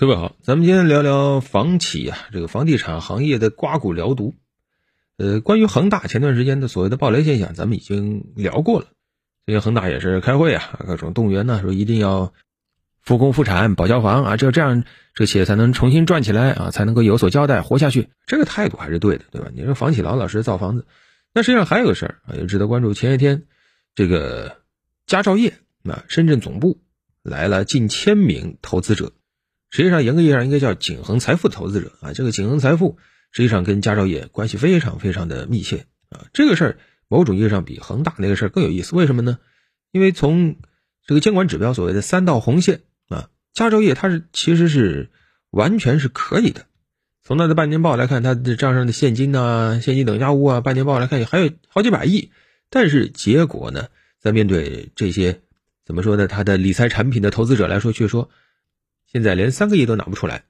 各位好，咱们今天聊聊房企啊，这个房地产行业的刮骨疗毒。呃，关于恒大前段时间的所谓的暴雷现象，咱们已经聊过了。最近恒大也是开会啊，各种动员呢，说一定要复工复产、保交房啊，只有这样，这企业才能重新转起来啊，才能够有所交代、活下去。这个态度还是对的，对吧？你说房企老老实实造房子，那实际上还有个事儿啊，也值得关注。前些天，这个佳兆业啊，深圳总部来了近千名投资者。实际上，严格意义上应该叫景恒财富投资者啊。这个景恒财富实际上跟佳兆业关系非常非常的密切啊。这个事儿某种意义上比恒大那个事儿更有意思。为什么呢？因为从这个监管指标所谓的三道红线啊，佳兆业它是其实是完全是可以的。从它的半年报来看，它的账上的现金呐、现金等价物啊，半年报来看也还有好几百亿。但是结果呢，在面对这些怎么说呢？它的理财产品的投资者来说，却说。现在连三个亿都拿不出来，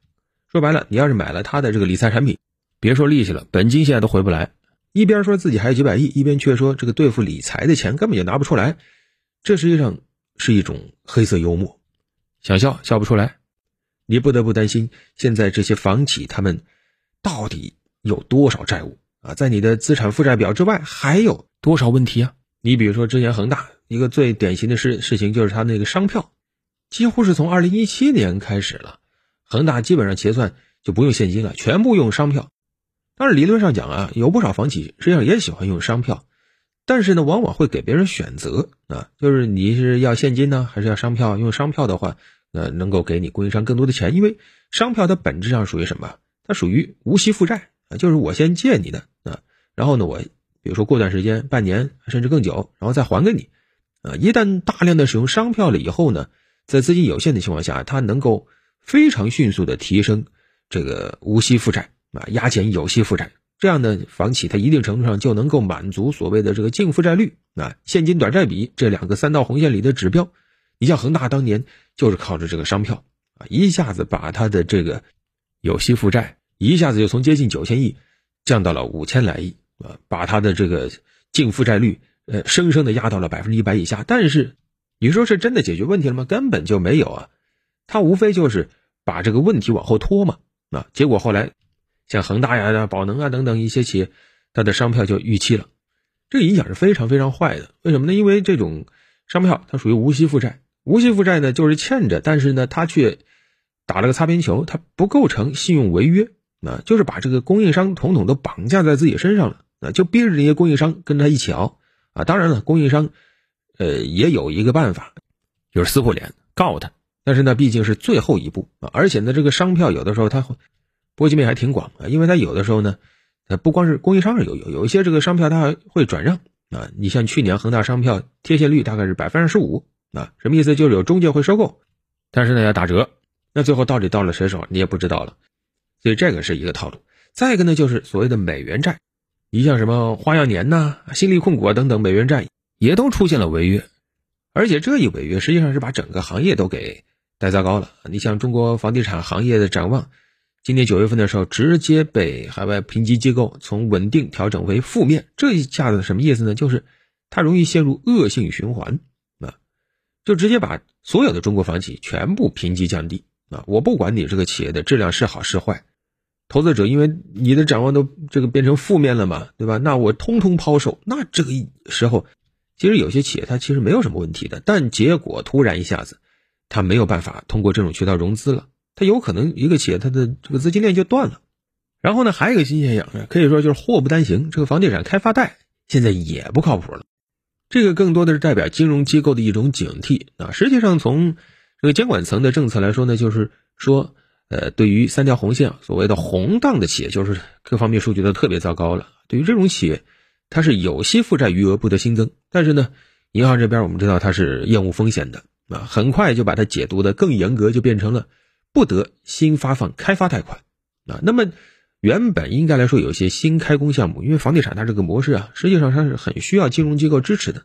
说白了，你要是买了他的这个理财产品，别说利息了，本金现在都回不来。一边说自己还有几百亿，一边却说这个对付理财的钱根本就拿不出来，这实际上是一种黑色幽默，想笑笑不出来。你不得不担心，现在这些房企他们到底有多少债务啊？在你的资产负债表之外，还有多少问题啊？你比如说之前恒大一个最典型的事事情，就是他那个商票。几乎是从二零一七年开始了，恒大基本上结算就不用现金了，全部用商票。但是，理论上讲啊，有不少房企实际上也喜欢用商票，但是呢，往往会给别人选择啊，就是你是要现金呢，还是要商票？用商票的话，呃，能够给你供应商更多的钱，因为商票它本质上属于什么？它属于无息负债啊，就是我先借你的啊，然后呢，我比如说过段时间，半年甚至更久，然后再还给你啊。一旦大量的使用商票了以后呢？在资金有限的情况下，它能够非常迅速的提升这个无息负债啊，压减有息负债，这样的房企它一定程度上就能够满足所谓的这个净负债率啊、现金短债比这两个三道红线里的指标。你像恒大当年就是靠着这个商票啊，一下子把它的这个有息负债一下子就从接近九千亿降到了五千来亿啊，把它的这个净负债率呃生生的压到了百分之一百以下，但是。你说是真的解决问题了吗？根本就没有啊，他无非就是把这个问题往后拖嘛。啊，结果后来像恒大呀、宝能啊等等一些企业，它的商票就逾期了，这个影响是非常非常坏的。为什么呢？因为这种商票它属于无息负债，无息负债呢就是欠着，但是呢它却打了个擦边球，它不构成信用违约，啊，就是把这个供应商统统都绑架在自己身上了，啊，就逼着这些供应商跟他一起熬啊。当然了，供应商。呃，也有一个办法，就是撕破脸告他。但是呢，毕竟是最后一步啊，而且呢，这个商票有的时候它会波及面还挺广啊，因为它有的时候呢，呃，不光是供应商有有有一些这个商票它还会转让啊。你像去年恒大商票贴现率大概是百分之十五啊，什么意思？就是有中介会收购，但是呢要打折，那最后到底到了谁手你也不知道了。所以这个是一个套路。再一个呢，就是所谓的美元债，你像什么花样年呐、新力控股啊等等美元债。也都出现了违约，而且这一违约实际上是把整个行业都给带糟糕了。你像中国房地产行业的展望，今年九月份的时候直接被海外评级机构从稳定调整为负面，这一下子什么意思呢？就是它容易陷入恶性循环啊，就直接把所有的中国房企全部评级降低啊！我不管你这个企业的质量是好是坏，投资者因为你的展望都这个变成负面了嘛，对吧？那我通通抛售，那这个时候。其实有些企业它其实没有什么问题的，但结果突然一下子，它没有办法通过这种渠道融资了，它有可能一个企业它的这个资金链就断了。然后呢，还有一个新现象，可以说就是祸不单行，这个房地产开发贷现在也不靠谱了。这个更多的是代表金融机构的一种警惕啊。实际上从这个监管层的政策来说呢，就是说，呃，对于三条红线所谓的红档的企业，就是各方面数据都特别糟糕了。对于这种企业。它是有息负债余额不得新增，但是呢，银行这边我们知道它是厌恶风险的啊，很快就把它解读的更严格，就变成了不得新发放开发贷款啊。那么原本应该来说有一些新开工项目，因为房地产它这个模式啊，实际上它是很需要金融机构支持的。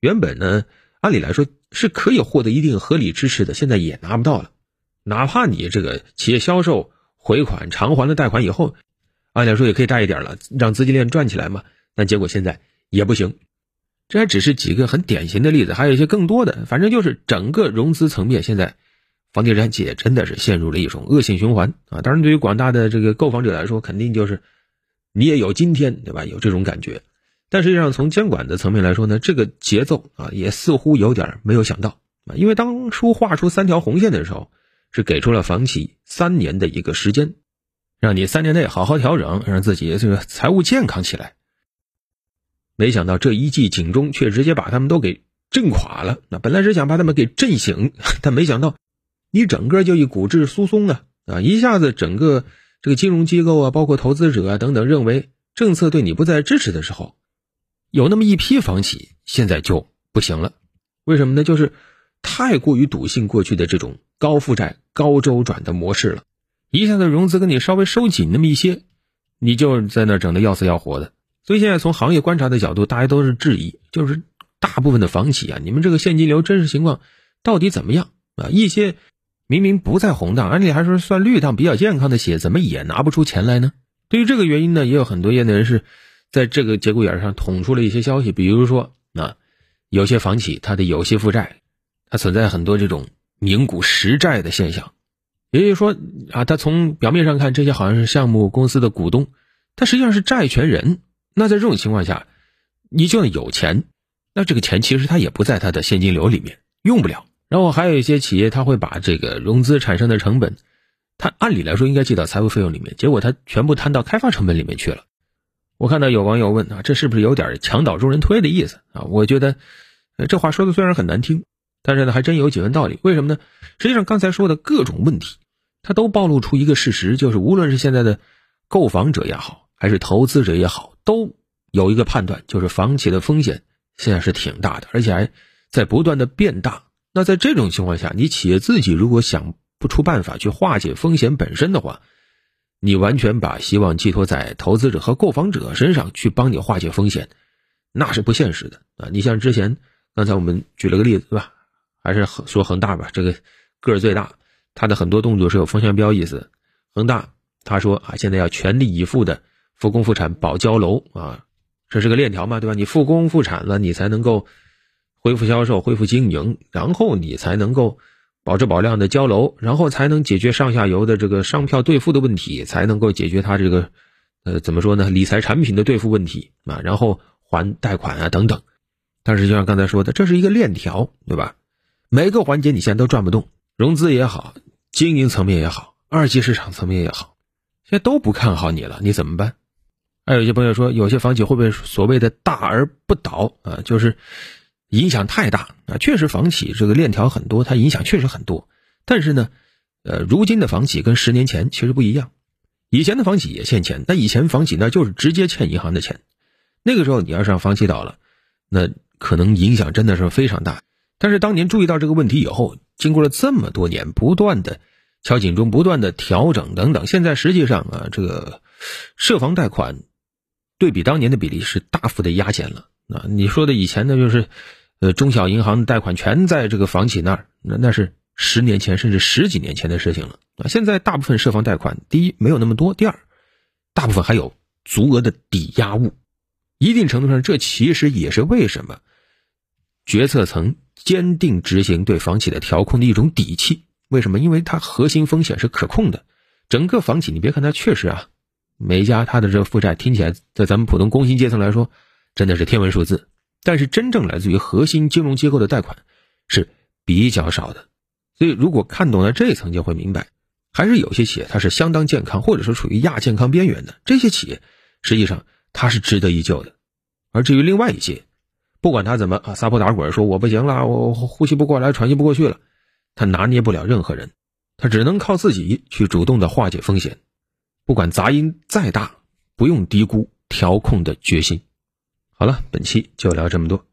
原本呢，按理来说是可以获得一定合理支持的，现在也拿不到了。哪怕你这个企业销售回款偿还了贷款以后，按理来说也可以贷一点了，让资金链转起来嘛。但结果现在也不行，这还只是几个很典型的例子，还有一些更多的。反正就是整个融资层面现在房地产企业真的是陷入了一种恶性循环啊！当然，对于广大的这个购房者来说，肯定就是你也有今天，对吧？有这种感觉。但实际上，从监管的层面来说呢，这个节奏啊，也似乎有点没有想到啊。因为当初画出三条红线的时候，是给出了房企三年的一个时间，让你三年内好好调整，让自己这个财务健康起来。没想到这一记警钟却直接把他们都给震垮了。那本来是想把他们给震醒，但没想到。你整个就一股质疏松啊啊！一下子整个这个金融机构啊，包括投资者啊等等，认为政策对你不再支持的时候，有那么一批房企现在就不行了。为什么呢？就是太过于笃信过去的这种高负债、高周转的模式了，一下子融资跟你稍微收紧那么一些，你就在那整的要死要活的。所以现在从行业观察的角度，大家都是质疑，就是大部分的房企啊，你们这个现金流真实情况到底怎么样啊？一些。明明不在红档，而且还是算绿档比较健康的企业，怎么也拿不出钱来呢？对于这个原因呢，也有很多业内人士在这个节骨眼上捅出了一些消息，比如说啊，有些房企它的有息负债，它存在很多这种名股实债的现象，也就是说啊，它从表面上看这些好像是项目公司的股东，它实际上是债权人。那在这种情况下，你就算有钱，那这个钱其实它也不在它的现金流里面，用不了。然后还有一些企业，他会把这个融资产生的成本，他按理来说应该记到财务费用里面，结果他全部摊到开发成本里面去了。我看到有网友问啊，这是不是有点墙倒众人推的意思啊？我觉得，这话说的虽然很难听，但是呢，还真有几分道理。为什么呢？实际上刚才说的各种问题，它都暴露出一个事实，就是无论是现在的购房者也好，还是投资者也好，都有一个判断，就是房企的风险现在是挺大的，而且还在不断的变大。那在这种情况下，你企业自己如果想不出办法去化解风险本身的话，你完全把希望寄托在投资者和购房者身上去帮你化解风险，那是不现实的啊！你像之前刚才我们举了个例子，对吧？还是说恒大吧，这个个儿最大，他的很多动作是有风向标意思。恒大他说啊，现在要全力以赴的复工复产保交楼啊，这是个链条嘛，对吧？你复工复产了，你才能够。恢复销售，恢复经营，然后你才能够保质保量的交楼，然后才能解决上下游的这个商票兑付的问题，才能够解决它这个呃怎么说呢？理财产品的兑付问题啊，然后还贷款啊等等。但是就像刚才说的，这是一个链条，对吧？每个环节你现在都转不动，融资也好，经营层面也好，二级市场层面也好，现在都不看好你了，你怎么办？还有一些朋友说，有些房企会不会所谓的大而不倒啊？就是。影响太大啊！确实，房企这个链条很多，它影响确实很多。但是呢，呃，如今的房企跟十年前其实不一样。以前的房企也欠钱，那以前房企那就是直接欠银行的钱。那个时候你要是让房企倒了，那可能影响真的是非常大。但是当年注意到这个问题以后，经过了这么多年不断的敲警钟、不断的调整等等，现在实际上啊，这个涉房贷款对比当年的比例是大幅的压减了啊。你说的以前呢，就是。呃，中小银行贷款全在这个房企那儿，那那是十年前甚至十几年前的事情了啊！现在大部分涉房贷款，第一没有那么多，第二，大部分还有足额的抵押物，一定程度上，这其实也是为什么决策层坚定执行对房企的调控的一种底气。为什么？因为它核心风险是可控的。整个房企，你别看它确实啊，每一家它的这个负债听起来，在咱们普通工薪阶层来说，真的是天文数字。但是真正来自于核心金融机构的贷款是比较少的，所以如果看懂了这一层，就会明白，还是有些企业它是相当健康，或者说处于亚健康边缘的。这些企业实际上它是值得一救的。而至于另外一些，不管他怎么啊撒泼打滚，说我不行了，我呼吸不过来，喘息不过去了，他拿捏不了任何人，他只能靠自己去主动的化解风险。不管杂音再大，不用低估调控的决心。好了，本期就聊这么多。